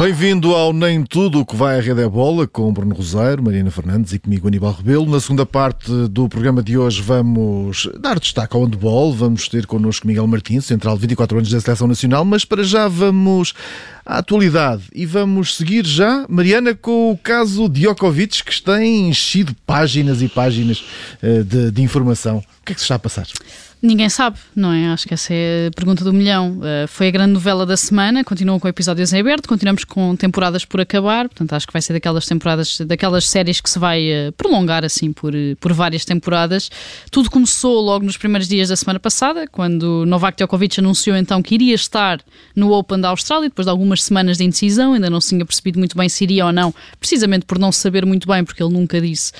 Bem-vindo ao Nem Tudo o que vai à Rede é Bola com Bruno Rosário, Mariana Fernandes e comigo Aníbal Rebelo. Na segunda parte do programa de hoje vamos dar destaque ao handball, vamos ter connosco Miguel Martins, central de 24 anos da Seleção Nacional, mas para já vamos à atualidade e vamos seguir já, Mariana, com o caso Djokovic que tem enchido páginas e páginas eh, de, de informação. O que é que se está a passar? Ninguém sabe, não é? Acho que essa é a pergunta do milhão. Uh, foi a grande novela da semana, continuam com episódios em aberto, continuamos com temporadas por acabar, portanto acho que vai ser daquelas temporadas, daquelas séries que se vai uh, prolongar assim por, uh, por várias temporadas. Tudo começou logo nos primeiros dias da semana passada, quando Novak Djokovic anunciou então que iria estar no Open da Austrália, depois de algumas semanas de indecisão, ainda não se tinha percebido muito bem se iria ou não, precisamente por não saber muito bem, porque ele nunca disse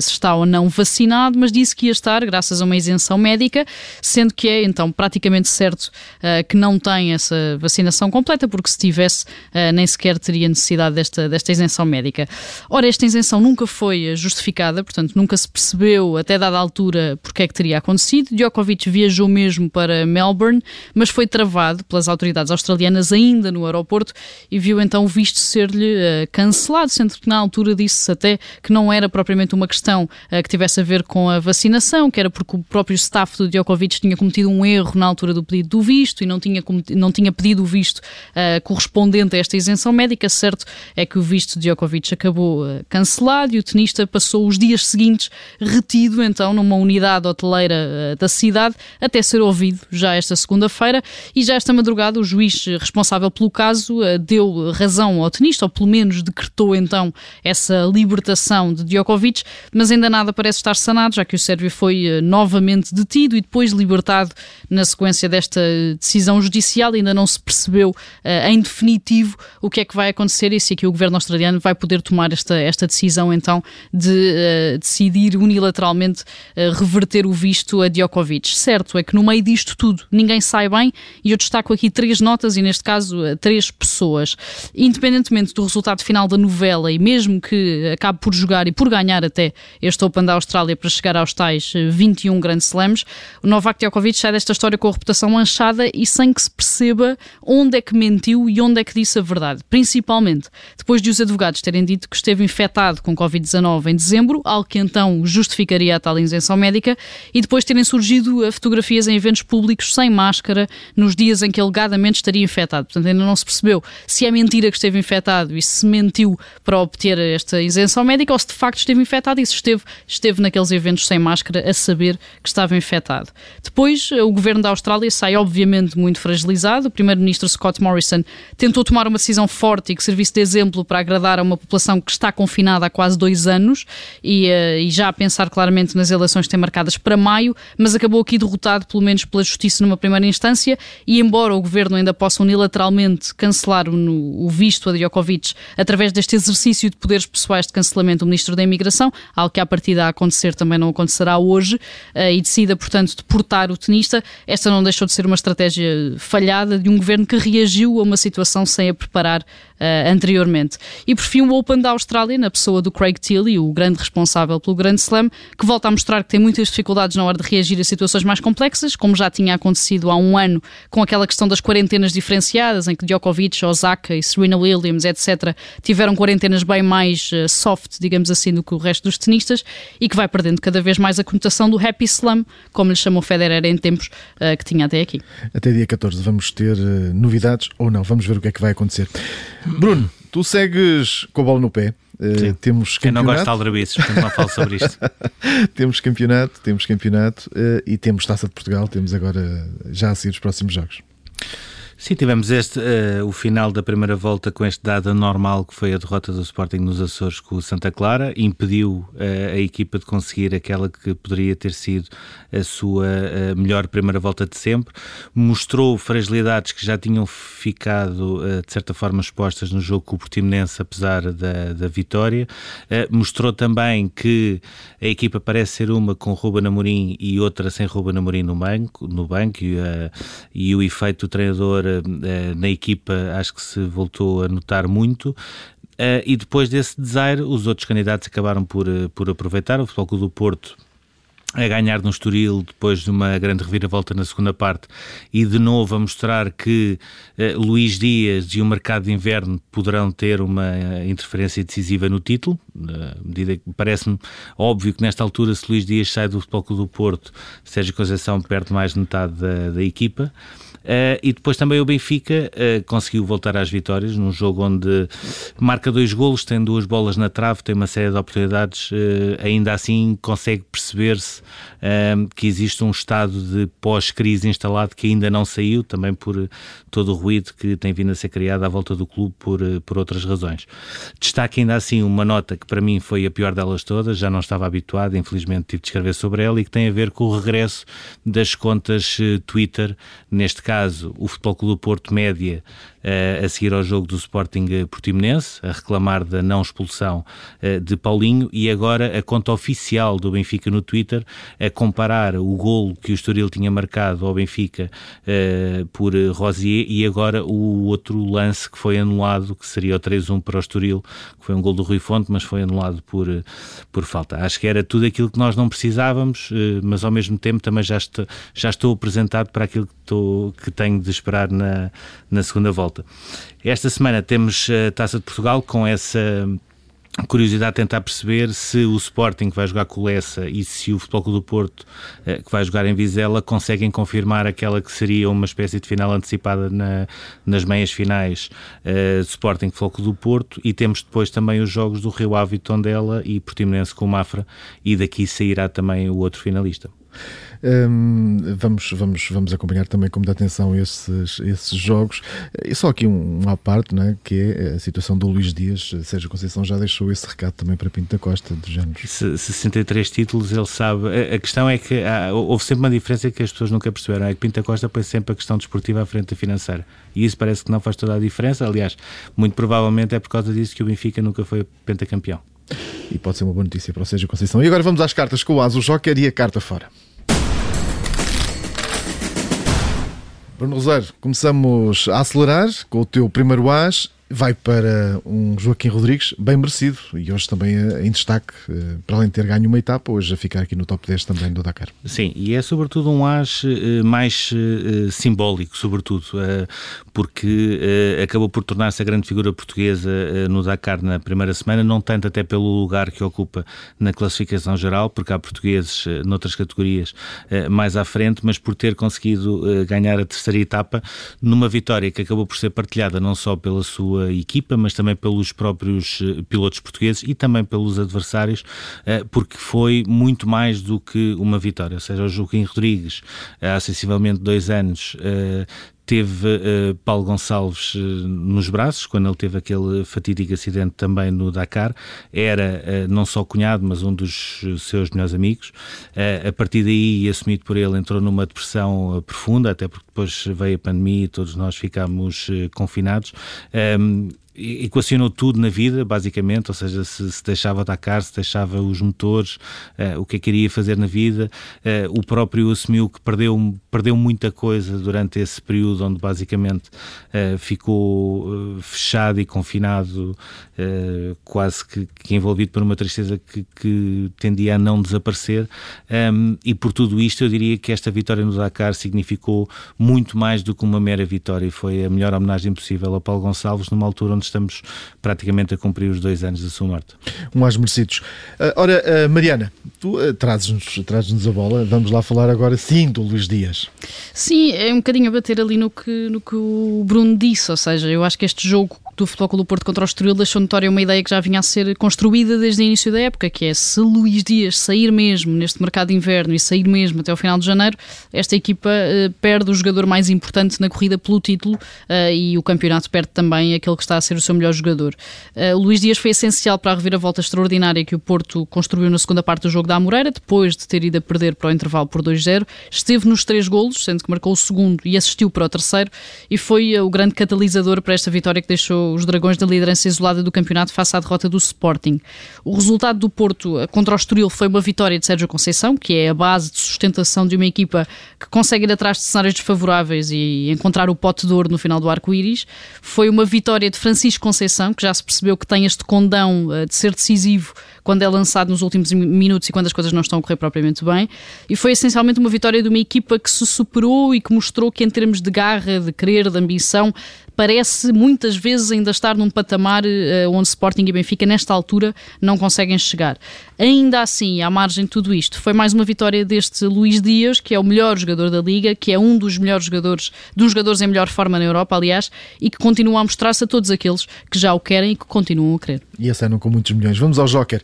se está ou não vacinado, mas disse que ia estar, graças a uma isenção médica sendo que é então praticamente certo uh, que não tem essa vacinação completa, porque se tivesse, uh, nem sequer teria necessidade desta, desta isenção médica. Ora, esta isenção nunca foi justificada, portanto, nunca se percebeu, até dada altura, porque é que teria acontecido. Djokovic viajou mesmo para Melbourne, mas foi travado pelas autoridades australianas ainda no aeroporto e viu então o visto ser-lhe uh, cancelado, sendo que na altura disse até que não era propriamente uma questão que tivesse a ver com a vacinação, que era porque o próprio staff do Djokovic tinha cometido um erro na altura do pedido do visto e não tinha, não tinha pedido o visto uh, correspondente a esta isenção médica. Certo é que o visto de Djokovic acabou uh, cancelado e o tenista passou os dias seguintes retido então numa unidade hoteleira uh, da cidade até ser ouvido já esta segunda-feira e já esta madrugada o juiz responsável pelo caso deu razão ao tenista, ou pelo menos decretou então essa libertação de Djokovic, mas ainda nada parece estar sanado, já que o Sérvio foi novamente detido e depois libertado na sequência desta decisão judicial. Ainda não se percebeu uh, em definitivo o que é que vai acontecer e se aqui o governo australiano vai poder tomar esta, esta decisão então de uh, decidir unilateralmente uh, reverter o visto a Djokovic. Certo é que no meio disto tudo ninguém sai bem e eu destaco aqui três notas e neste caso três pessoas. Independentemente do resultado final da novela e mesmo que acabe por jogar e por ganhar até este Open da Austrália para chegar aos tais 21 Grand Slams, o Novak Djokovic sai desta história com a reputação manchada e sem que se perceba onde é que mentiu e onde é que disse a verdade. Principalmente depois de os advogados terem dito que esteve infectado com Covid-19 em dezembro, algo que então justificaria a tal isenção médica, e depois terem surgido fotografias em eventos públicos sem máscara nos dias em que alegadamente estaria infectado. Portanto, ainda não se percebeu se é mentira que esteve infectado e se mentiu para obter esta isenção médica ou se de facto esteve infectado e se esteve, esteve naqueles eventos sem máscara a saber que estava infectado afetado. Depois, o governo da Austrália sai obviamente muito fragilizado. O primeiro-ministro Scott Morrison tentou tomar uma decisão forte e que servisse de exemplo para agradar a uma população que está confinada há quase dois anos e, uh, e já a pensar claramente nas eleições que têm marcadas para maio, mas acabou aqui derrotado, pelo menos pela justiça, numa primeira instância. E embora o governo ainda possa unilateralmente cancelar o, o visto a Djokovic através deste exercício de poderes pessoais de cancelamento do ministro da Imigração, algo que à partida a acontecer também não acontecerá hoje, uh, e decida, portanto, deportar o tenista. Esta não deixou de ser uma estratégia falhada de um governo que reagiu a uma situação sem a preparar uh, anteriormente. E por fim, o Open da Austrália, na pessoa do Craig Tilly, o grande responsável pelo Grand Slam, que volta a mostrar que tem muitas dificuldades na hora de reagir a situações mais complexas, como já tinha acontecido há um ano com aquela questão das quarentenas diferenciadas, em que Djokovic, Osaka e Serena Williams, etc., tiveram quarentenas bem mais uh, soft, digamos assim, do que o resto dos tenistas, e que vai perdendo cada vez mais a conotação do Happy Slam, como lhe chamou Federer em tempos uh, que tinha até aqui. Até dia 14 vamos ter uh, novidades ou não, vamos ver o que é que vai acontecer. Bruno, tu segues com a bola no pé. Uh, temos Quem não gosta de aldrabices, portanto não falo sobre isto. temos campeonato, temos campeonato e temos Taça de Portugal, temos agora já a seguir os próximos jogos. Sim, tivemos este, uh, o final da primeira volta com este dado anormal que foi a derrota do Sporting nos Açores com o Santa Clara, impediu uh, a equipa de conseguir aquela que poderia ter sido a sua uh, melhor primeira volta de sempre, mostrou fragilidades que já tinham ficado de certa forma expostas no jogo com o Portimonense, apesar da, da vitória, mostrou também que a equipa parece ser uma com Ruben Amorim e outra sem Ruben Amorim no banco, no banco e, e o efeito do treinador uh, na equipa acho que se voltou a notar muito. Uh, e depois desse desaire, os outros candidatos acabaram por, por aproveitar. O Futebol Clube do Porto a ganhar no Estoril depois de uma grande reviravolta na segunda parte e de novo a mostrar que Luís Dias e o mercado de inverno poderão ter uma uh, interferência decisiva no título, uh, medida que parece-me óbvio que nesta altura se Luís Dias sai do Futebol Clube do Porto, Sérgio Conceição perde mais de metade da, da equipa. Uh, e depois também o Benfica uh, conseguiu voltar às vitórias num jogo onde marca dois golos, tem duas bolas na trave, tem uma série de oportunidades, uh, ainda assim consegue perceber-se que existe um estado de pós-crise instalado que ainda não saiu, também por todo o ruído que tem vindo a ser criado à volta do clube por, por outras razões. Destaque ainda assim uma nota que para mim foi a pior delas todas, já não estava habituado, infelizmente tive de escrever sobre ela e que tem a ver com o regresso das contas Twitter, neste caso caso, o Futebol Clube do Porto Média a seguir ao jogo do Sporting Portimonense, a reclamar da não expulsão de Paulinho, e agora a conta oficial do Benfica no Twitter a comparar o golo que o Estoril tinha marcado ao Benfica por Rosier e agora o outro lance que foi anulado, que seria o 3-1 para o Estoril, que foi um gol do Rui Fonte, mas foi anulado por, por falta. Acho que era tudo aquilo que nós não precisávamos, mas ao mesmo tempo também já estou, já estou apresentado para aquilo que, estou, que tenho de esperar na, na segunda volta. Esta semana temos a Taça de Portugal com essa curiosidade de tentar perceber se o Sporting que vai jogar com o Lessa e se o Futebol Clube do Porto eh, que vai jogar em Vizela conseguem confirmar aquela que seria uma espécie de final antecipada na, nas meias finais uh, Sporting Futebol Clube do Porto e temos depois também os jogos do Rio Ave e Tondela e Portimonense com o Mafra e daqui sairá também o outro finalista. Um, vamos, vamos, vamos acompanhar também com muita atenção esses, esses jogos. E só aqui um, uma à parte, né, que é a situação do Luís Dias. Sérgio Conceição já deixou esse recado também para Pinto da Costa, de género. 63 títulos, ele sabe. A, a questão é que há, houve sempre uma diferença que as pessoas nunca perceberam: é que Pinto da Costa põe sempre a questão desportiva à frente da financeira. E isso parece que não faz toda a diferença. Aliás, muito provavelmente é por causa disso que o Benfica nunca foi pentacampeão. E pode ser uma boa notícia para o Sérgio Conceição. E agora vamos às cartas com o Aso Joker e a carta fora. Bruno Rosário, começamos a acelerar com o teu primeiro as vai para um Joaquim Rodrigues bem merecido e hoje também em destaque, eh, para além de ter ganho uma etapa, hoje a ficar aqui no top 10 também do Dakar. Sim, e é sobretudo um as eh, mais eh, simbólico, sobretudo, porque acabou por tornar-se a grande figura portuguesa no Dakar na primeira semana, não tanto até pelo lugar que ocupa na classificação geral, porque há portugueses noutras categorias mais à frente, mas por ter conseguido ganhar a terceira etapa numa vitória que acabou por ser partilhada não só pela sua equipa, mas também pelos próprios eh, pilotos portugueses e também pelos adversários, eh, porque foi muito mais do que uma vitória. Ou seja, o Joaquim Rodrigues, há sensivelmente dois anos, eh, teve uh, Paulo Gonçalves uh, nos braços, quando ele teve aquele fatídico acidente também no Dakar, era uh, não só cunhado, mas um dos seus melhores amigos. a partir daí, assumido por ele, entrou numa depressão profunda, até porque depois veio a pandemia e todos nós ficámos confinados. Um, equacionou tudo na vida, basicamente, ou seja, se, se deixava atacar, se deixava os motores, uh, o que é que iria fazer na vida. Uh, o próprio assumiu que perdeu, perdeu muita coisa durante esse período onde basicamente uh, ficou fechado e confinado, quase que, que, envolvido por uma tristeza que, que tendia a não desaparecer. Um, e por tudo isto, eu diria que esta vitória no Dakar significou muito mais do que uma mera vitória. Foi a melhor homenagem possível a Paulo Gonçalves numa altura onde estamos praticamente a cumprir os dois anos da sua morte. Um mais merecidos. Uh, ora, uh, Mariana, tu uh, trazes-nos trazes a bola, vamos lá falar agora sim do Luís Dias. Sim, é um bocadinho a bater ali no que, no que o Bruno disse, ou seja, eu acho que este jogo do Futebol Clube do Porto contra o Estoril deixou notória uma ideia que já vinha a ser construída desde o início da época, que é se Luís Dias sair mesmo neste mercado de inverno e sair mesmo até o final de janeiro, esta equipa uh, perde o jogador mais importante na corrida pelo título uh, e o campeonato perde também aquele que está a ser o seu melhor jogador. Uh, Luís Dias foi essencial para a reviravolta extraordinária que o Porto construiu na segunda parte do jogo da Amoreira, depois de ter ido a perder para o intervalo por 2-0. Esteve nos três golos, sendo que marcou o segundo e assistiu para o terceiro, e foi o grande catalisador para esta vitória que deixou os Dragões da liderança isolada do campeonato face à derrota do Sporting. O resultado do Porto eh, contra o Estoril foi uma vitória de Sérgio Conceição, que é a base de sustentação de uma equipa que consegue ir atrás de cenários desfavoráveis e encontrar o pote de ouro no final do arco-íris. Foi uma vitória de Francisco Conceição, que já se percebeu que tem este condão eh, de ser decisivo quando é lançado nos últimos minutos e quando as coisas não estão a correr propriamente bem. E foi essencialmente uma vitória de uma equipa que se superou e que mostrou que, em termos de garra, de querer, de ambição, parece muitas vezes ainda estar num patamar uh, onde Sporting e Benfica, nesta altura, não conseguem chegar. Ainda assim, à margem de tudo isto, foi mais uma vitória deste Luís Dias, que é o melhor jogador da Liga, que é um dos melhores jogadores, dos jogadores em melhor forma na Europa, aliás, e que continua a mostrar-se a todos aqueles que já o querem e que continuam a querer. E acenam com muitos milhões. Vamos ao Joker.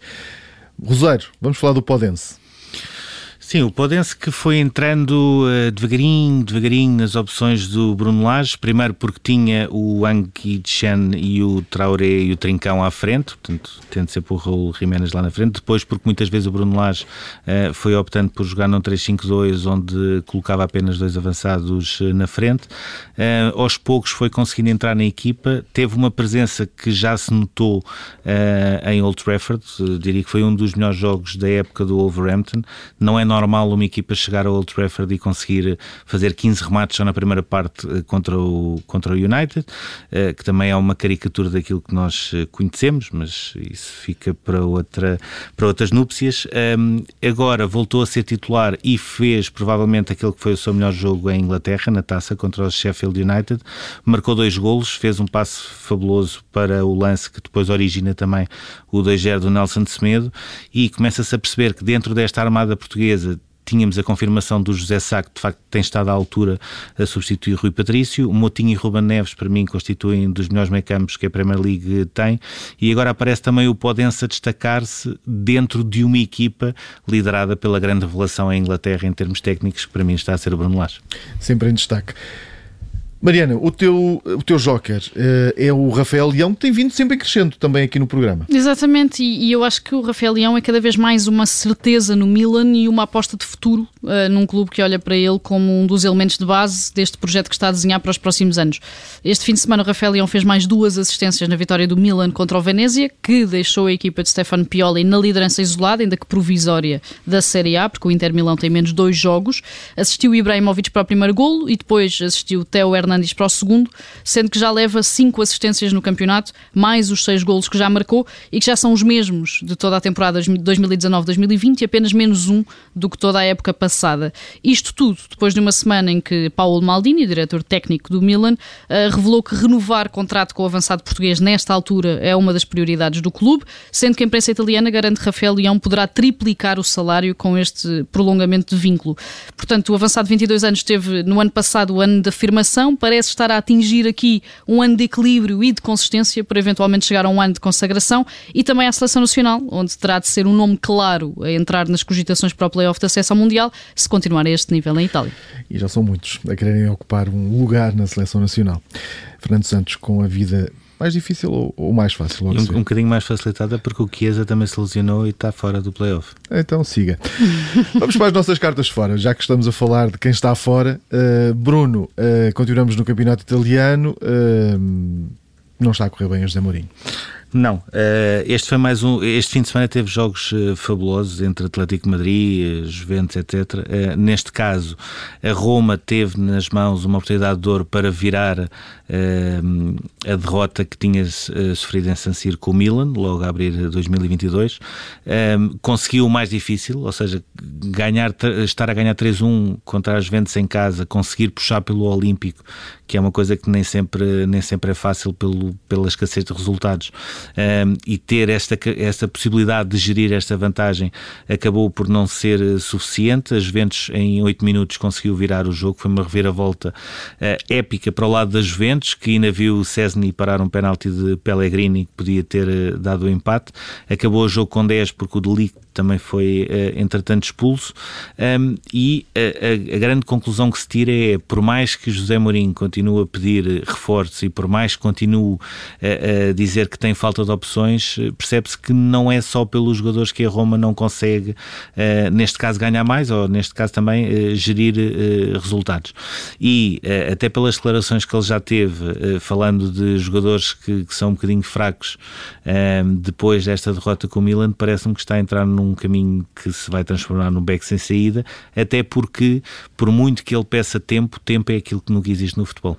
Rosário, vamos falar do Podense. Sim, o Podense que foi entrando uh, devagarinho, devagarinho nas opções do Bruno Lage, primeiro porque tinha o Ang Chen e o Traoré e o Trincão à frente, portanto, tendo sempre o Raul Jiménez lá na frente, depois porque muitas vezes o Bruno Lage uh, foi optando por jogar num 3-5-2, onde colocava apenas dois avançados uh, na frente, aos poucos foi conseguindo entrar na equipa, teve uma presença que já se notou em Old Trafford, diria que foi um dos melhores jogos da época do Wolverhampton, não é normal normal uma equipa chegar ao Old Trafford e conseguir fazer 15 remates só na primeira parte eh, contra o, contra o United, eh, que também é uma caricatura daquilo que nós eh, conhecemos, mas isso fica para, outra, para outras núpcias. Agora voltou a ser titular e fez provavelmente aquele que foi o seu melhor jogo em Inglaterra, na taça contra o Sheffield United. Marcou dois golos, fez um passe fabuloso para o lance que depois origina também o 2-0 do Nelson de Semedo e começa-se a perceber que dentro desta armada portuguesa tínhamos a confirmação do José Sá, que de facto tem estado à altura a substituir Rui Patrício. O Motinho e Ruben Neves, para mim, constituem dos melhores meio-campos que a Premier League tem. E agora aparece também o Podense a destacar-se dentro de uma equipa liderada pela grande revelação em Inglaterra em termos técnicos, que para mim está a ser o Bruno Lage. Sempre em destaque. Mariana, o teu, o teu joker uh, é o Rafael Leão, que tem vindo sempre crescendo também aqui no programa. Exatamente, e, e, eu acho que o Rafael Leão é cada vez mais uma certeza no Milan e uma aposta de futuro uh, num clube que olha para ele como um dos elementos de base deste projeto que está a desenhar para os próximos anos. Este fim de semana o Rafael Leão fez mais duas assistências na vitória do Milan contra o Venezia, que deixou a equipa de Stefano Pioli na liderança isolada, ainda que provisória, da Série A, porque o Inter Milão tem menos dois jogos. Assistiu Ibrahimovic para o primeiro golo e depois assistiu Theo Hernandes Fernandes para o segundo, sendo que já leva cinco assistências no campeonato, mais os seis golos que já marcou e que já são os mesmos de toda a temporada 2019-2020 e apenas menos um do que toda a época passada. Isto tudo depois de uma semana em que Paulo Maldini, diretor técnico do Milan, eh, revelou que renovar contrato com o avançado português nesta altura é uma das prioridades do clube, sendo que a imprensa italiana garante que Rafael Leão poderá triplicar o salário com este prolongamento de vínculo. Portanto, o avançado de 22 anos teve no ano passado o ano de afirmação parece estar a atingir aqui um ano de equilíbrio e de consistência para eventualmente chegar a um ano de consagração e também à Seleção Nacional, onde terá de ser um nome claro a entrar nas cogitações para o playoff da Seleção Mundial, se continuar a este nível em Itália. E já são muitos a quererem ocupar um lugar na Seleção Nacional. Fernando Santos, com a vida mais difícil ou, ou mais fácil? Um, um bocadinho mais facilitada porque o Chiesa também se lesionou e está fora do playoff. Então siga. Vamos para as nossas cartas fora, já que estamos a falar de quem está fora. Uh, Bruno, uh, continuamos no campeonato italiano. Uh, não está a correr bem a José Mourinho. Não, este foi mais um. Este fim de semana teve jogos fabulosos entre Atlético Madrid, Juventus, etc. Neste caso, a Roma teve nas mãos uma oportunidade de ouro para virar a derrota que tinha eh, sofrido em San Siro com o Milan, logo a abrir 2022. Conseguiu o mais difícil, ou seja, ganhar, estar a ganhar 3-1 contra as Juventus em casa, conseguir puxar pelo Olímpico, que é uma coisa que nem sempre, nem sempre é fácil pelo, pela escassez de resultados, e ter esta, esta possibilidade de gerir esta vantagem acabou por não ser eh, suficiente. As Juventus em 8 minutos conseguiu virar o jogo, foi uma reviravolta uh, épica para o lado das Juventus que ainda viu Cesny parar um penalti de Pellegrini que podia ter eh, dado o empate. Acabou o jogo com 10 porque o Delict também foi, uh, entretanto, expulso. Um, e a, a, grande conclusão que se tira é, por mais que José Mourinho continue a pedir reforços e por mais que continue a, a dizer que tem falta de opções, percebe-se que não é só pelos jogadores que a Roma não consegue, uh, neste caso, ganhar mais, ou neste caso também uh, gerir resultados. E até pelas declarações que ele já teve, falando de jogadores que, que, são um bocadinho fracos depois desta derrota com o Milan, parece-me que está a entrar num num caminho que se vai transformar num beco sem saída, até porque, por muito que ele peça tempo, tempo é aquilo que nunca existe no futebol.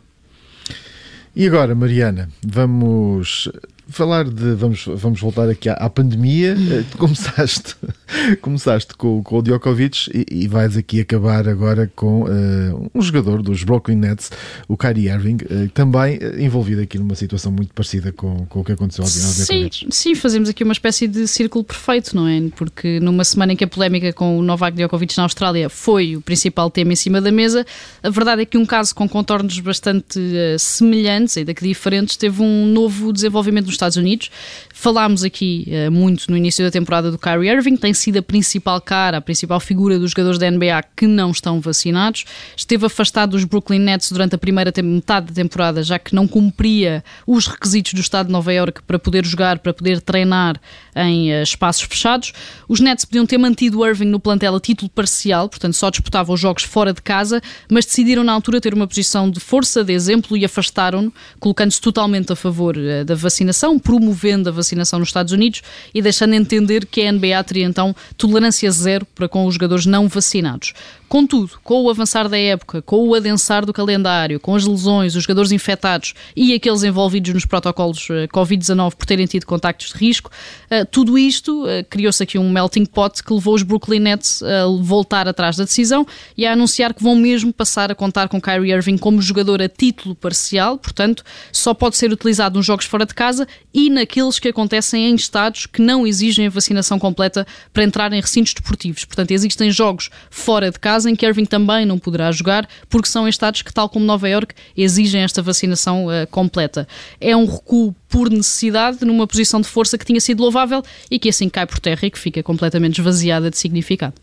E agora, Mariana, vamos falar de. Vamos, vamos voltar aqui à, à pandemia. Uh, começaste, começaste com, com o Djokovic e, e vais aqui acabar agora com uh, um jogador dos Brooklyn Nets, o Kyrie Irving, também envolvido aqui numa situação muito parecida com, com o que aconteceu ao Djokovic. Sim, sim, fazemos aqui uma espécie de círculo perfeito, não é? Porque numa semana em que a polémica com o Novak Djokovic na Austrália foi o principal tema em cima da mesa, a verdade é que um caso com contornos bastante semelhantes, ainda que diferentes, teve um novo desenvolvimento nos Estados Unidos. Falámos aqui uh, muito no início da temporada do Kyrie Irving, tem sido a principal cara, a principal figura dos jogadores da NBA que não estão vacinados. Esteve afastado dos Brooklyn Nets durante a primeira metade da temporada, já que não cumpria os requisitos do Estado de Nova Iorque para poder jogar, para poder treinar em uh, espaços fechados. Os Nets podiam ter mantido o Irving no plantel a título parcial, portanto só disputavam os jogos fora de casa, mas decidiram na altura ter uma posição de força, de exemplo e afastaram-no, colocando-se totalmente a favor uh, da vacinação, promovendo a vacinação nos Estados Unidos e deixando entender que a NBA teria então tolerância zero para com os jogadores não vacinados. Contudo, com o avançar da época, com o adensar do calendário, com as lesões, os jogadores infectados e aqueles envolvidos nos protocolos eh, Covid-19 por terem tido contactos de risco, eh, tudo isto eh, criou-se aqui um melting pot que levou os Brooklyn Nets a voltar atrás da decisão e a anunciar que vão mesmo passar a contar com Kyrie Irving como jogador a título parcial, portanto, só pode ser utilizado nos jogos fora de casa e naqueles que acontecem em estados que não exigem a vacinação completa para entrar em recintos desportivos. Portanto, existem jogos fora de casa em que Irving também não poderá jogar, porque são estados que, tal como Nova York, exigem esta vacinação uh, completa. É um recuo por necessidade numa posição de força que tinha sido louvável e que assim cai por terra e que fica completamente esvaziada de significado.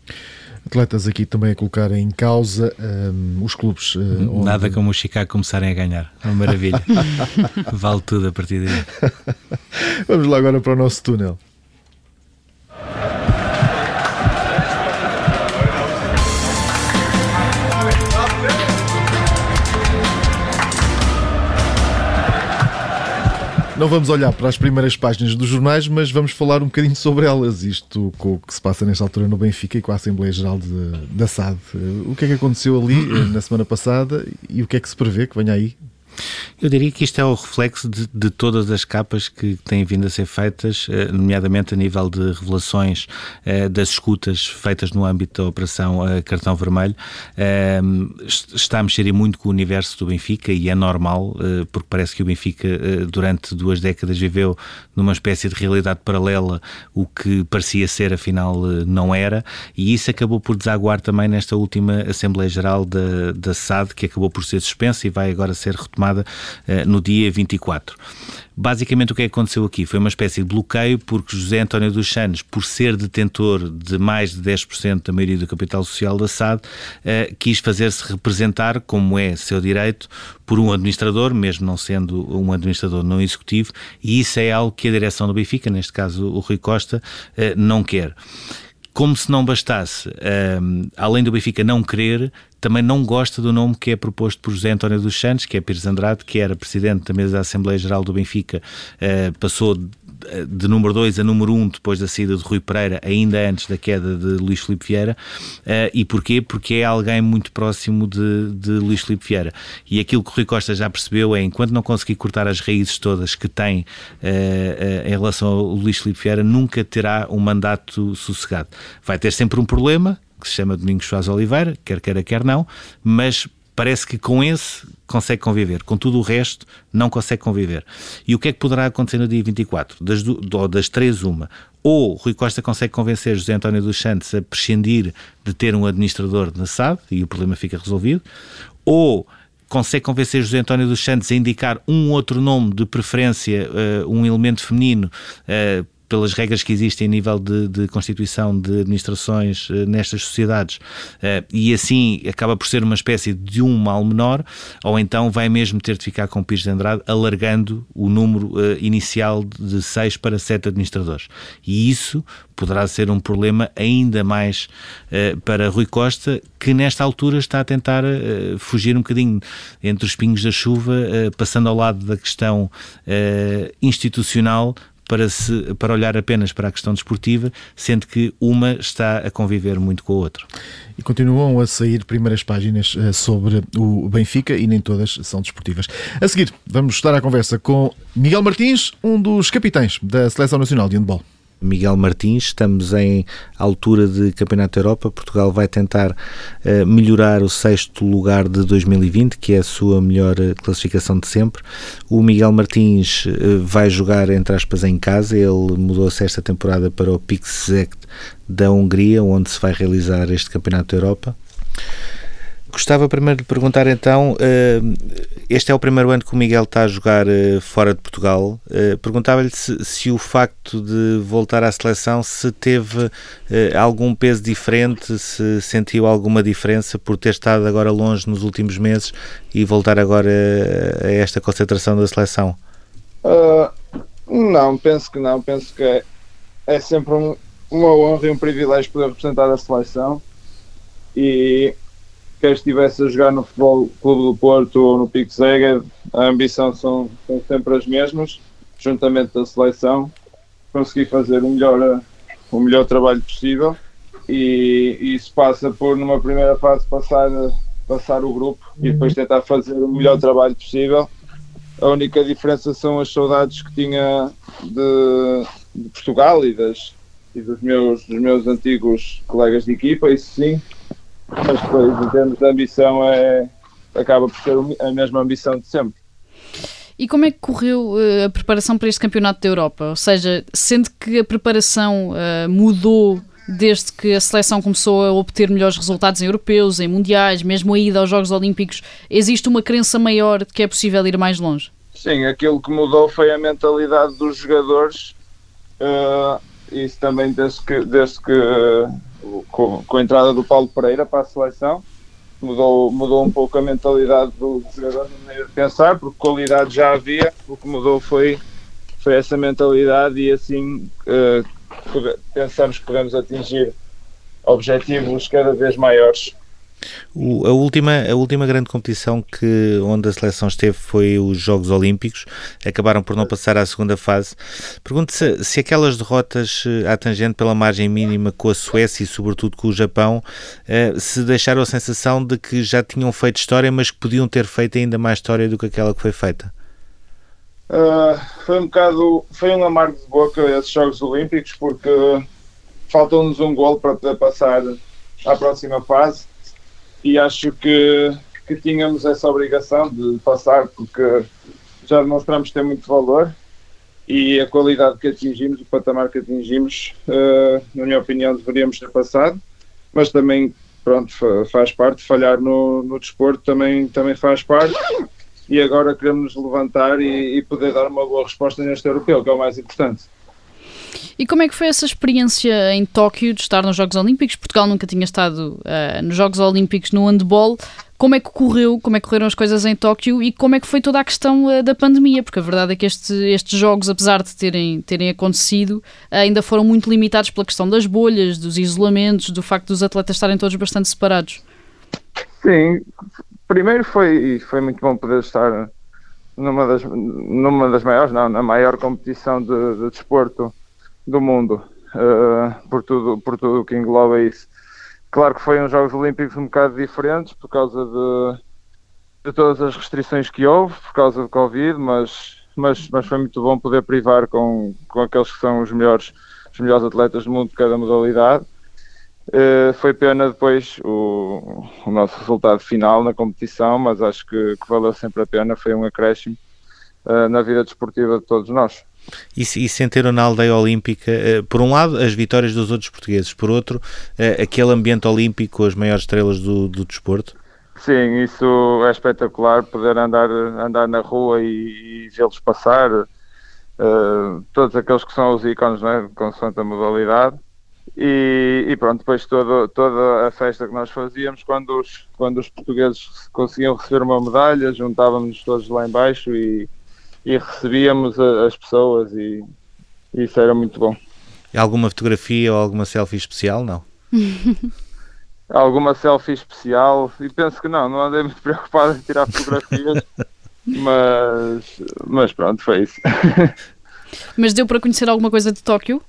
Atletas aqui também a colocar em causa um, os clubes. Uh, onde... Nada como o Chicago começarem a ganhar. É uma maravilha. vale tudo a partir daí. Vamos lá agora para o nosso túnel. Não vamos olhar para as primeiras páginas dos jornais, mas vamos falar um bocadinho sobre elas. Isto com o que se passa nesta altura no Benfica e com a Assembleia Geral de, da SAD. O que é que aconteceu ali eh, na semana passada e o que é que se prevê que venha aí eu diria que isto é o reflexo de, de, todas as capas que têm vindo a ser feitas, eh, nomeadamente a nível de revelações eh, das escutas feitas no âmbito da Operação eh, Cartão Vermelho. Está a mexer muito com o universo do Benfica e é normal, porque parece que o Benfica durante duas décadas viveu numa espécie de realidade paralela, o que parecia ser afinal não era, e isso acabou por desaguar também nesta última Assembleia Geral da, da SAD, que acabou por ser suspensa e vai agora ser retomada uh, no dia 24. Basicamente, o que é aconteceu aqui foi uma espécie de bloqueio, porque José António dos Santos, por ser detentor de mais de 10% da maioria do capital social da SAD, eh, quis fazer-se representar, como é seu direito, por um administrador, mesmo não sendo um administrador não executivo, e isso é algo que a direção do Benfica, neste caso o Rui Costa, eh, não quer como se não bastasse, um, ehm, além do Benfica não querer, também não gosta do nome que é proposto por José António dos Santos, que é Pires Andrade, que era presidente da mesa da Assembleia Geral do Benfica, uh, passou de número 2 a número 1 um, depois da saída de Rui Pereira, ainda antes da queda de Luís Filipe Vieira. Uh, e porquê? Porque é alguém muito próximo de, de Luís Filipe Vieira. E aquilo que Rui Costa já percebeu é, enquanto não conseguir cortar as raízes todas que tem uh, uh, em relação ao Luís Filipe Vieira, nunca terá um mandato sossegado. Vai ter sempre um problema, que se chama Domingos Soares Oliveira, quer queira, quer não, mas parece que com esse consegue conviver, com tudo o resto não consegue conviver. E o que é que poderá acontecer no dia 24? Das, do, das três, uma. Ou Rui Costa consegue convencer José António dos Santos a prescindir de ter um administrador na SAD e o problema fica resolvido, ou consegue convencer José António dos Santos a indicar um outro nome de preferência, uh, um elemento feminino, uh, pelas regras que existem a nível de, de constituição de administrações uh, nestas sociedades uh, e assim acaba por ser uma espécie de um mal menor, ou então vai mesmo ter de ficar com o Pires de Andrade, alargando o número uh, inicial de seis para sete administradores. E isso poderá ser um problema ainda mais para Rui Costa, que nesta altura está a tentar fugir um bocadinho entre os pingos da chuva, passando ao lado da questão institucional para, se, para olhar apenas para a questão desportiva, sendo que uma está a conviver muito com a outra. E continuam a sair primeiras páginas uh, sobre o Benfica e nem todas são desportivas. A seguir, vamos estar à conversa com Miguel Martins, um dos capitães da Seleção Nacional de Handball. Miguel Martins. Estamos em altura de Campeonato da Europa. Portugal vai tentar uh, melhorar o sexto lugar de 2020, que é a sua melhor eh, classificação de sempre. O Miguel Martins uh, vai jogar, entre aspas, em casa. Ele mudou-se esta temporada para o Pixect da Hungria, onde se vai realizar este Campeonato da Europa. Gostava primeiro de perguntar então, eh, este é o primeiro ano que o Miguel está a jogar eh, fora de Portugal. Eh, perguntava-lhe se, se, o facto de voltar à seleção se teve algum peso diferente, se sentiu alguma diferença por ter estado agora longe nos últimos meses e voltar agora a esta concentração da seleção. Uh, não, penso que não. Penso que é, é sempre um, uma honra e um privilégio poder representar a seleção e quer estivesse a jogar no Futebol Clube do Porto ou no Pico Zega, a ambição são, são sempre as mesmas, juntamente da seleção, conseguir fazer o melhor, o melhor trabalho possível e, e isso passa por, numa primeira fase, passar, passar o grupo e depois tentar fazer o melhor trabalho possível. A única diferença são as saudades que tinha de, de Portugal e, das, e dos, meus, dos meus antigos colegas de equipa, isso sim, mas depois, em termos de ambição, é, acaba por ser a mesma ambição de sempre. E como é que correu uh, a preparação para este campeonato da Europa? Ou seja, sendo que a preparação uh, mudou desde que a seleção começou a obter melhores resultados em europeus, em mundiais, mesmo a ida aos Jogos Olímpicos, existe uma crença maior de que é possível ir mais longe? Sim, aquilo que mudou foi a mentalidade dos jogadores, uh, isso também desde que, desde que com, com, a entrada do Paulo Pereira para a seleção, mudou, mudou um pouco a mentalidade do jogador, na maneira de pensar, porque qualidade já havia, o que mudou foi, foi essa mentalidade e assim uh, pensamos que podemos atingir objetivos cada vez maiores. O, a, última, a última grande competição que, onde a seleção esteve foi os Jogos Olímpicos, acabaram por não passar à segunda fase. Pergunto se, se aquelas derrotas eh, à tangente pela margem mínima com a Suécia e sobretudo com o Japão, eh, se deixaram a sensação de que já tinham feito história, mas que podiam ter feito ainda mais história do que aquela que foi feita. Uh, foi um bocado, foi um amargo de boca esses Jogos Olímpicos porque faltou-nos um gol para poder passar à próxima fase e acho que, que tínhamos essa obrigação de passar porque já demonstramos ter muito valor e a qualidade que atingimos, o patamar que atingimos, uh, na minha opinião, deveríamos ter passado, mas também, pronto, faz parte, falhar no, no desporto também, também faz parte. E agora queremos nos levantar e, e poder dar uma boa resposta neste europeu, que é o mais importante. E como é que foi essa experiência em Tóquio de estar nos Jogos Olímpicos? Portugal nunca tinha estado uh, nos Jogos Olímpicos no handball. Como é que correu, como é que correram as coisas em Tóquio e como é que foi toda a questão uh, da pandemia? Porque a verdade é que este, estes jogos, apesar de terem, terem acontecido, ainda foram muito limitados pela questão das bolhas, dos isolamentos, do facto dos atletas estarem todos bastante separados. Sim, primeiro foi, foi muito bom poder estar numa das, numa das maiores, não, na maior competição de, de desporto do mundo, uh, por tudo por tudo que engloba isso. Claro que foi uns Jogos Olímpicos um bocado diferentes por causa de, de todas as restrições que houve, por causa do Covid, mas, mas, mas foi muito bom poder privar com, com aqueles que são os melhores, os melhores atletas do mundo de cada modalidade. Uh, foi pena depois o, o, nosso resultado final na competição, mas acho que, que valeu sempre a pena. Foi um acréscimo uh, na vida desportiva de todos nós. E, e sentiram na aldeia olímpica, uh, por um lado, as vitórias dos outros portugueses, por outro, aquele ambiente olímpico com as maiores estrelas do, do desporto? Sim, isso é espetacular, poder andar, andar na rua e, e vê-los passar, todos aqueles que são os ícones, né, consoante a modalidade e, e, pronto, depois toda, toda a festa que nós fazíamos, quando os, quando os portugueses conseguiam receber uma medalha, juntávamos-nos todos lá embaixo e, e recebíamos as pessoas e, e, isso era muito bom. Alguma fotografia ou alguma selfie especial? Não? alguma selfie especial? E penso que não, não andei muito preocupado em tirar fotografias, mas, mas pronto, foi isso. Mas deu para conhecer alguma coisa de Tóquio?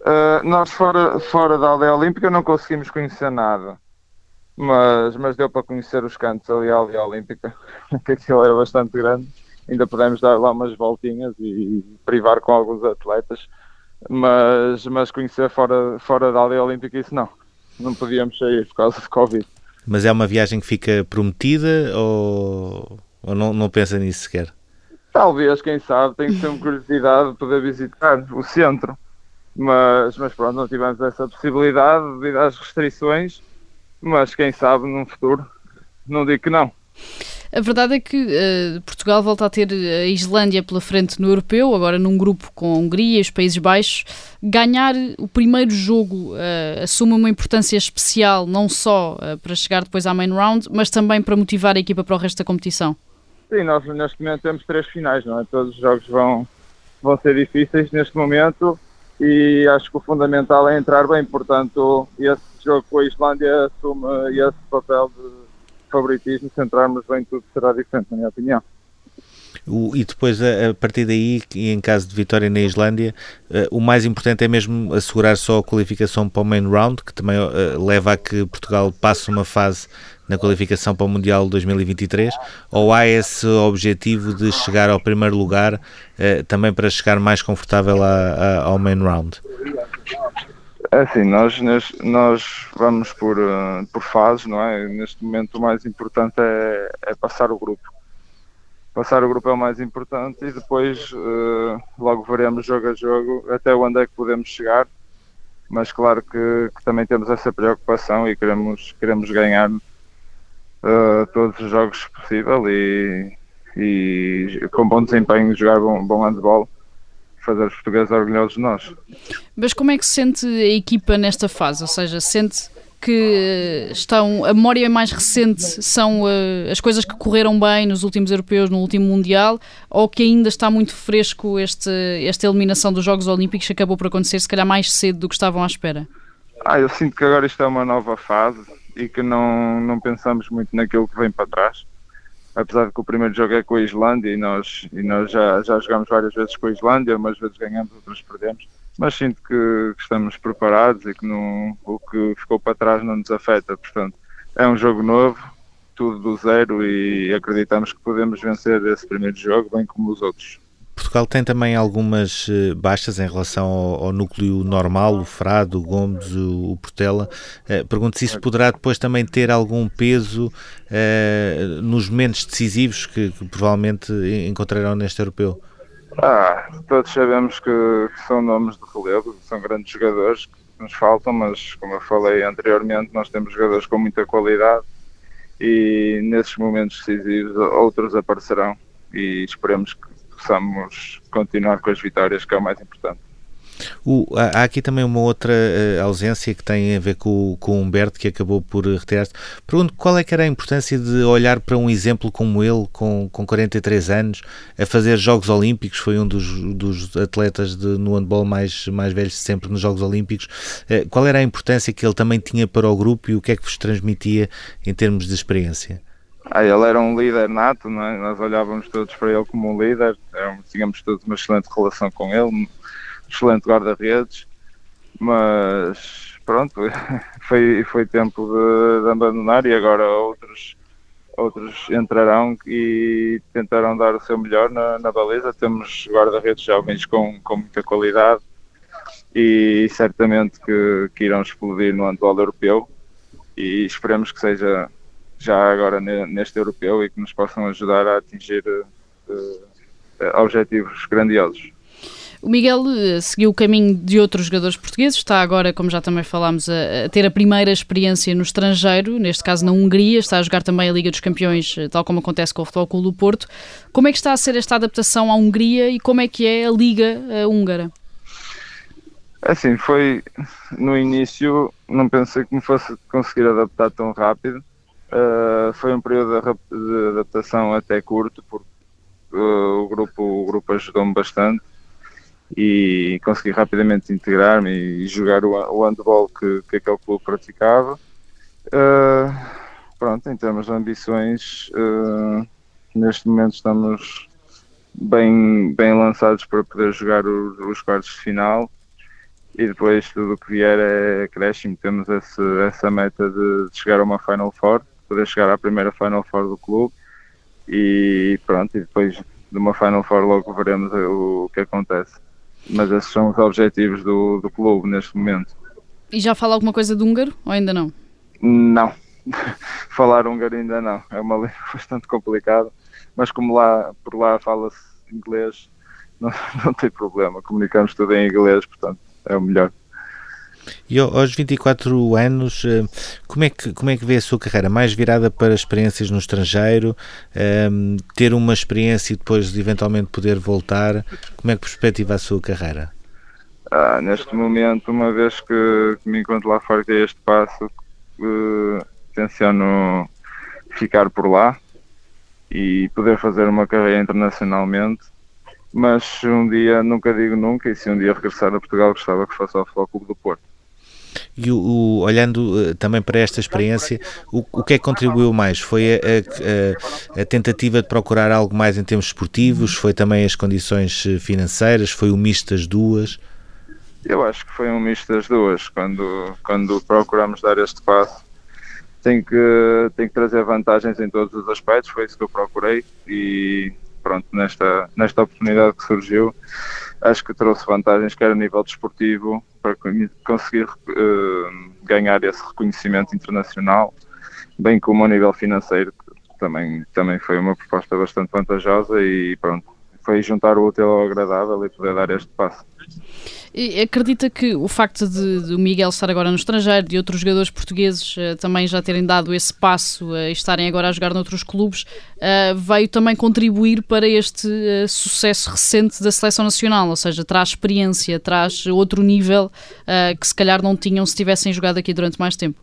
Uh, nós fora, fora da aldeia olímpica não conseguimos conhecer nada. Mas, mas deu para conhecer os cantos ali à aldeia olímpica, que aquilo era bastante grande. Ainda pudemos dar lá umas voltinhas e privar com alguns atletas. Mas, mas conhecer fora, fora da aldeia olímpica, isso não. Não podíamos sair por causa de Covid. Mas é uma viagem que fica prometida ou, ou não, não pensa nisso sequer? Talvez, quem sabe, tenho sempre curiosidade de poder visitar o centro. Mas, mas pronto, não tivemos essa possibilidade devido às restrições. Mas quem sabe num futuro, não digo que não. A verdade é que uh, Portugal volta a ter a Islândia pela frente no europeu, agora num grupo com a Hungria e os Países Baixos. Ganhar o primeiro jogo uh, assume uma importância especial, não só uh, para chegar depois à main round, mas também para motivar a equipa para o resto da competição. Sim, nós neste momento temos três finais, não é? Todos os jogos vão, vão ser difíceis neste momento e acho que o fundamental é entrar bem, portanto, esse jogo com a Islândia assume esse papel de favoritismo, se entrarmos bem tudo será diferente, na minha opinião. O, e depois, a, a, partir daí, em caso de vitória na Islândia, uh, o mais importante é mesmo assegurar só a qualificação para o main round, que também uh, leva a que Portugal passe uma fase na qualificação para o Mundial 2023, ou há esse objetivo de chegar ao primeiro lugar, uh, também para chegar mais confortável a, a, ao main round? É assim, nós, nós vamos por, por fases, não é? Neste momento o mais importante é, é passar o grupo passar o grupo é o mais importante e depois uh, logo veremos jogo a jogo até onde é que podemos chegar. Mas claro que, que também temos essa preocupação e queremos, queremos ganhar uh, todos os jogos possível e, e com bom desempenho jogar bom, bom handball fazer os portugueses orgulhosos de nós. Mas como é que se sente a equipa nesta fase? Ou seja, sente que estão. A memória mais recente são uh, as coisas que correram bem nos últimos europeus, no último Mundial, ou que ainda está muito fresco este, esta eliminação dos Jogos Olímpicos que acabou por acontecer, se calhar mais cedo do que estavam à espera? Ah, eu sinto que agora isto é uma nova fase e que não, não pensamos muito naquilo que vem para trás. Apesar de que o primeiro jogo é com a Islândia e nós, e nós já, já jogamos várias vezes com a Islândia, umas vezes ganhamos, outras perdemos mas sinto que, que, estamos preparados e que não, o que ficou para trás não nos afeta. Portanto, é um jogo novo, tudo do zero e acreditamos que podemos vencer esse primeiro jogo, bem como os outros. Portugal tem também algumas eh, baixas em relação ao, ao núcleo normal, o Frado, o Gomes, o, o Portela. Eh, pergunto se isso poderá depois também ter algum peso eh, nos momentos decisivos que, que provavelmente encontrarão neste europeu. Ah, todos sabemos que, que, são nomes de relevo, são grandes jogadores que nos faltam, mas como eu falei anteriormente, nós temos jogadores com muita qualidade e nesses momentos decisivos outros aparecerão e esperemos que possamos continuar com as vitórias, que é o mais importante. O, há aqui também uma outra uh, ausência que tem a ver com, com o Humberto, que acabou por retirar-se. Pergunto qual é que era a importância de olhar para um exemplo como ele, com, com 43 anos, a fazer Jogos Olímpicos, foi um dos, dos atletas de, no handball mais, mais velhos sempre nos Jogos Olímpicos. Uh, qual era a importância que ele também tinha para o grupo e o que é que vos transmitia em termos de experiência? Ah, ele era um líder nato, é? nós olhávamos todos para ele como um líder, tínhamos todos uma excelente relação com ele, excelente guarda-redes, mas pronto, foi, foi tempo de, de, abandonar e agora outros, outros entrarão e tentarão dar o seu melhor na, na baliza. Temos guarda-redes jovens com, com muita qualidade e certamente que, que irão explodir no handball europeu e esperemos que seja já agora neste europeu e que nos possam ajudar a atingir uh, objetivos grandiosos. O Miguel eh, seguiu o caminho de outros jogadores portugueses, está agora, como já também falámos, a, ter a primeira experiência no estrangeiro, neste caso na Hungria, está a jogar também a Liga dos Campeões, eh, tal como acontece com o Futebol Clube do Porto. Como é que está a ser esta adaptação à Hungria e como é que é a Liga húngara? Assim, foi no início, não pensei que me fosse conseguir adaptar tão rápido. Uh, foi um período de adaptação até curto, porque o grupo, o grupo ajudou-me bastante e consegui rapidamente integrar-me e jogar o, o handball que, que aquele clube praticava. Uh, pronto, em termos de ambições, uh, neste momento estamos bem, bem lançados para poder jogar os, os quartos de final e depois tudo o que vier é acréscimo. Temos esse, essa meta de, de, chegar a uma Final Four, poder chegar à primeira Final Four do clube e pronto, e depois de uma Final Four logo veremos o, que acontece. Mas esses são os objetivos do, do clube neste momento. E já fala alguma coisa de húngaro ou ainda não? Não, falar húngaro ainda não. É uma língua bastante complicada, mas como lá por lá fala-se inglês, não, não tem problema. Comunicamos tudo em inglês, portanto é o melhor. E aos 24 anos, eh, como é, que, como é que vê a sua carreira? Mais virada para experiências no estrangeiro, um, ehm, ter uma experiência e depois eventualmente poder voltar? Como é que perspectiva a sua carreira? Ah, neste momento, uma vez que, que me encontro lá fora que é este passo, uh, tenciono ficar por lá e poder fazer uma carreira internacionalmente mas um dia, nunca digo nunca, e se um dia regressar a Portugal gostava que fosse ao Futebol Clube do Porto. E o, o, olhando uh, também para esta experiência, o, o que é que contribuiu mais? Foi a, a, a, tentativa de procurar algo mais em termos esportivos? Foi também as condições eh, financeiras? Foi o misto das duas? Eu acho que foi um misto das duas. Quando, quando procuramos dar este passo, tem que, tem que trazer vantagens em todos os aspectos. Foi isso que eu procurei e pronto, nesta, nesta oportunidade que surgiu, acho que trouxe vantagens, quer a nível desportivo, para conseguir uh, ganhar esse reconhecimento internacional, bem como a nível financeiro, que também, também foi uma proposta bastante vantajosa e pronto, foi juntar o útil ao agradável e poder dar este passo. E acredita que o facto de, de, o Miguel estar agora no estrangeiro, de outros jogadores portugueses uh, também já terem dado esse passo uh, e estarem agora a jogar noutros clubes, uh, veio também contribuir para este sucesso recente da seleção nacional? Ou seja, traz experiência, traz outro nível que se calhar não tinham se tivessem jogado aqui durante mais tempo?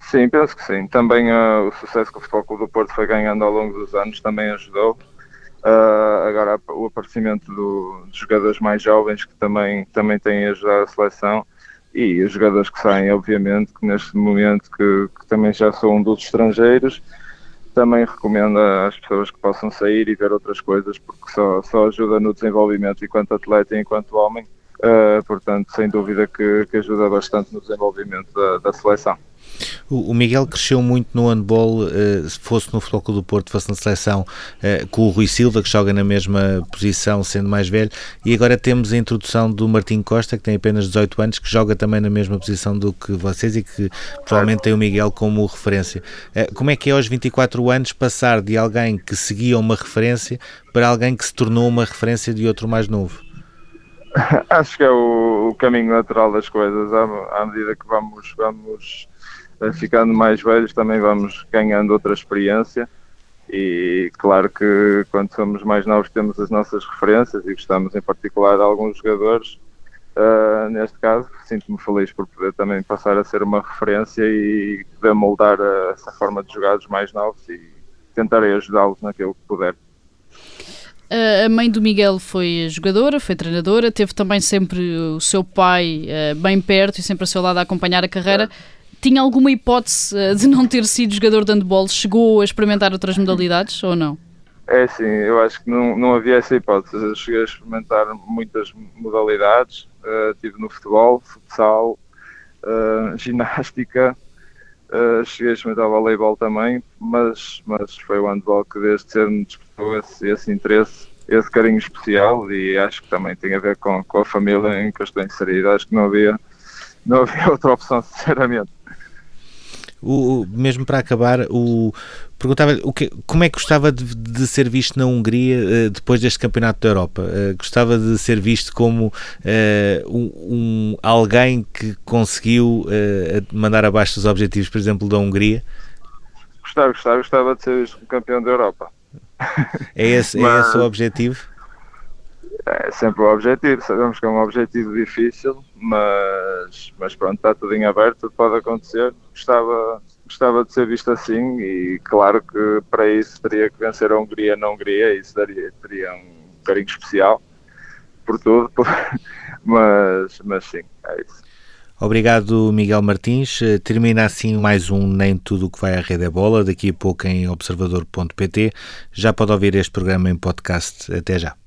Sim, penso que sim. Também o sucesso que o Futebol Clube do Porto foi ganhando ao longo dos anos também ajudou. Uh, agora o aparecimento do, de jogadores mais jovens que também, também têm ajudado a seleção e os jogadores que saem, obviamente, que neste momento que, que também já um dos estrangeiros, também recomendo às pessoas que possam sair e ver outras coisas, porque só, só ajuda no desenvolvimento enquanto atleta e enquanto homem. Uh, portanto, sem dúvida que, que, ajuda bastante no desenvolvimento da, da seleção. O, Miguel cresceu muito no handball, uh, se fosse no Futebol do Porto, fosse na seleção, uh, com o Rui Silva, que joga na mesma posição, sendo mais velho, e agora temos a introdução do Martim Costa, que tem apenas 18 anos, que joga também na mesma posição do que vocês e que provavelmente tem o Miguel como referência. Uh, como é que é aos 24 anos passar de alguém que seguia uma referência para alguém que se tornou uma referência de outro mais novo? Acho que é o, o caminho natural das coisas, à, à medida que vamos, vamos ficando mais velhos também vamos ganhando outra experiência. E claro que quando somos mais novos temos as nossas referências e gostamos em particular de alguns jogadores. Uh, neste caso sinto-me feliz por poder também passar a ser uma referência e poder moldar essa forma de jogar dos mais novos e tentarei ajudá-los naquilo que puder. A mãe do Miguel foi jogadora, foi treinadora, teve também sempre o seu pai bem perto e sempre a seu lado a acompanhar a carreira. É tinha alguma hipótese eh, de não ter sido jogador de handball? Chegou a experimentar outras modalidades ou não? É sim, eu acho que não, não havia essa hipótese. Eu cheguei a experimentar muitas modalidades. Uh, tive no futebol, futsal, uh, ginástica, uh, cheguei a experimentar voleibol também, mas, mas foi o handball que desde cedo me despertou esse, esse interesse, esse carinho especial e acho que também tem a ver com, com a família em que eu estou inserido. Acho que não havia, não havia outra opção, sinceramente. O, mesmo para acabar, o, perguntava o que, como é que gostava de, de ser visto na Hungria uh, depois deste campeonato da Europa? Uh, gostava de ser visto como uh, um, alguém que conseguiu mandar abaixo os objetivos, por exemplo, da Hungria? Gostava, gostava, gostava de ser visto como campeão da Europa. É esse, Mas... é esse o objetivo? É sempre o objetivo. Sabemos que é um objetivo difícil, mas, mas pronto, está tudo em aberto, tudo pode acontecer. Gostava, gostava de ser visto assim e claro que para isso teria que vencer a Hungria na Hungria, isso daria, teria um carinho especial por tudo, mas, mas sim, é isso. Obrigado, Miguel Martins. Termina assim mais um Nem Tudo que vai à Rede é Bola, daqui a pouco em observador.pt. Já pode ouvir este programa em podcast. Até já.